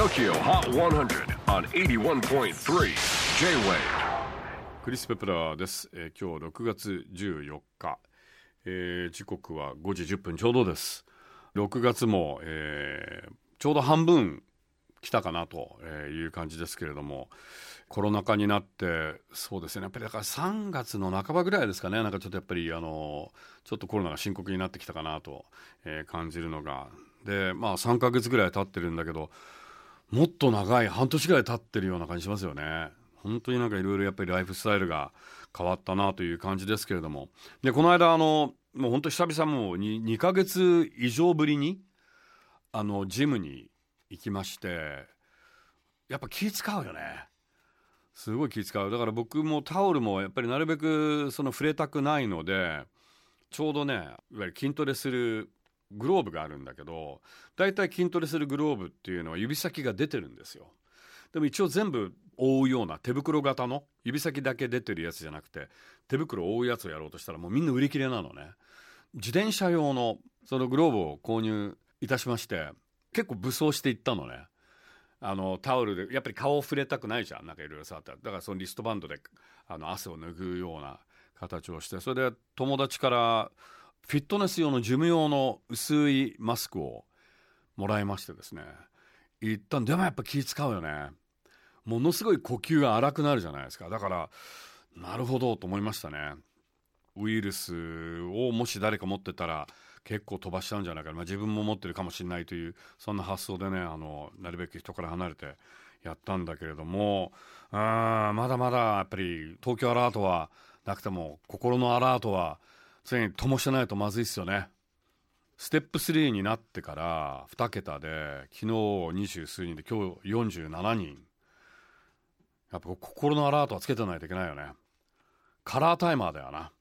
TOKYO HOT 100 on 81.3 J-WAVE クリス・ペプラーです、えー今日6月14日、えー時刻は5時10分ちょうどです。6月も、えーちょうど半分来たかなという感じですけれども。コロナ禍になってそうですね。やっぱりだから3月の半ばぐらいですかね。なんかちょっとやっぱりあのちょっとコロナが深刻になってきたかなと、感じるのが。でまあ3ヶ月ぐらい経ってるんだけどもっと長い半年ぐらい経ってるような感じしますよね。本当になんかいろいろやっぱりライフスタイルが変わったなという感じですけれども。で、この間あの、もう本当久々もう 2, 2ヶ月以上ぶりに、あの、ジムに行きまして、やっぱ気使うよね。すごい気使う。だから僕もタオルもやっぱりなるべくその触れたくないので、ちょうどね、いわゆる筋トレするグローブがあるんだけど、大体筋トレするグローブっていうのは指先が出てるんですよ。でも一応全部覆うような手袋型の指先だけ出てるやつじゃなくて手袋を覆うやつをやろうとしたらもうみんな売り切れなのね。自転車用のそのグローブを購入いたしまして結構武装していったのね。あのタオルでやっぱり顔を触れたくないじゃんなんかいろいろ触ったらだからそのリストバンドであの汗を拭うような形をしてそれで友達からフィットネス用の事務用の薄いマスクをもらいましてですね。行ったんでもやっぱ気使うよね。ものすごい呼吸が荒くなるじゃないですか。だからなるほどと思いましたね。ウイルスをもし誰か持ってたら結構飛ばしちゃうんじゃないか、まあ、自分も持ってるかもしれないというそんな発想でねあのなるべく人から離れてやったんだけれども。あまだまだやっぱり東京アラートはなくても心のアラートは常に灯してないとまずいっすよね。ステップ3になってから2桁で昨日二十数人で今日47人。やっぱ心のアラートはつけてないといけないよね。カラータイマーだよな。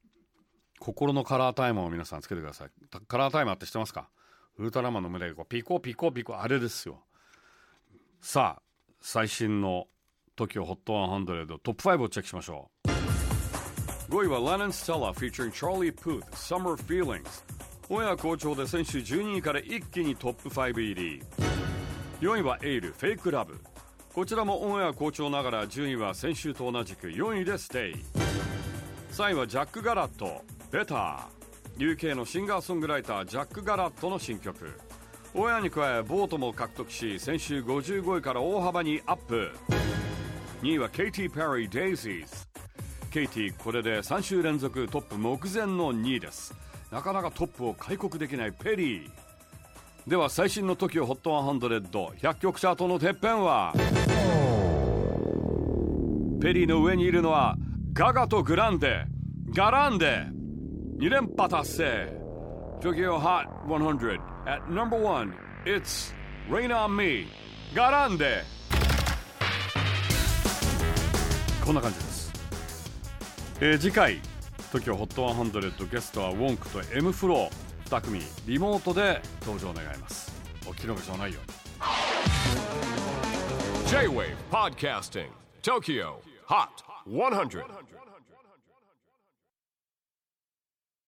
心のカラータイマーを皆さんつけてください。カラータイマーって知ってますか？ウルトラマンの胸でこうピコピコピコあれですよ。さあ最新の TOKIOHOT100 トップ5をチェックしましょう。5位は Lennon Stella featuring Charlie Puth Summer Feelings. オンエア好調で先週12位から一気にトップ5入り4位は eill FAKE LOVE こちらもオンエア好調ながら順位は先週と同じく4位でステイ3位は Jack Garratt Better UK のシンガーソングライター Jack Garratt の新曲オンエアに加え vote も獲得し先週55位から大幅にアップ2位は Katy Perry Daisies Katy これで3週連続トップ目前の2位です。なかなかトップを開国できない Perry。では最新の TOKIOHOT100100 曲チャートのてっぺんはペリーの上にいるのはガガとグランデ。ガランデ。2連覇達成。TOKIOHOT100 at number one. It's Rain on Me ガランデ。こんな感じです。えー次回 TOKIOHOT100 ゲストはウォンクと M フロー2組リモートで登場願います。お聞き逃しのないよ。うに J-WAVE PODCASTING TOKIO HOT 100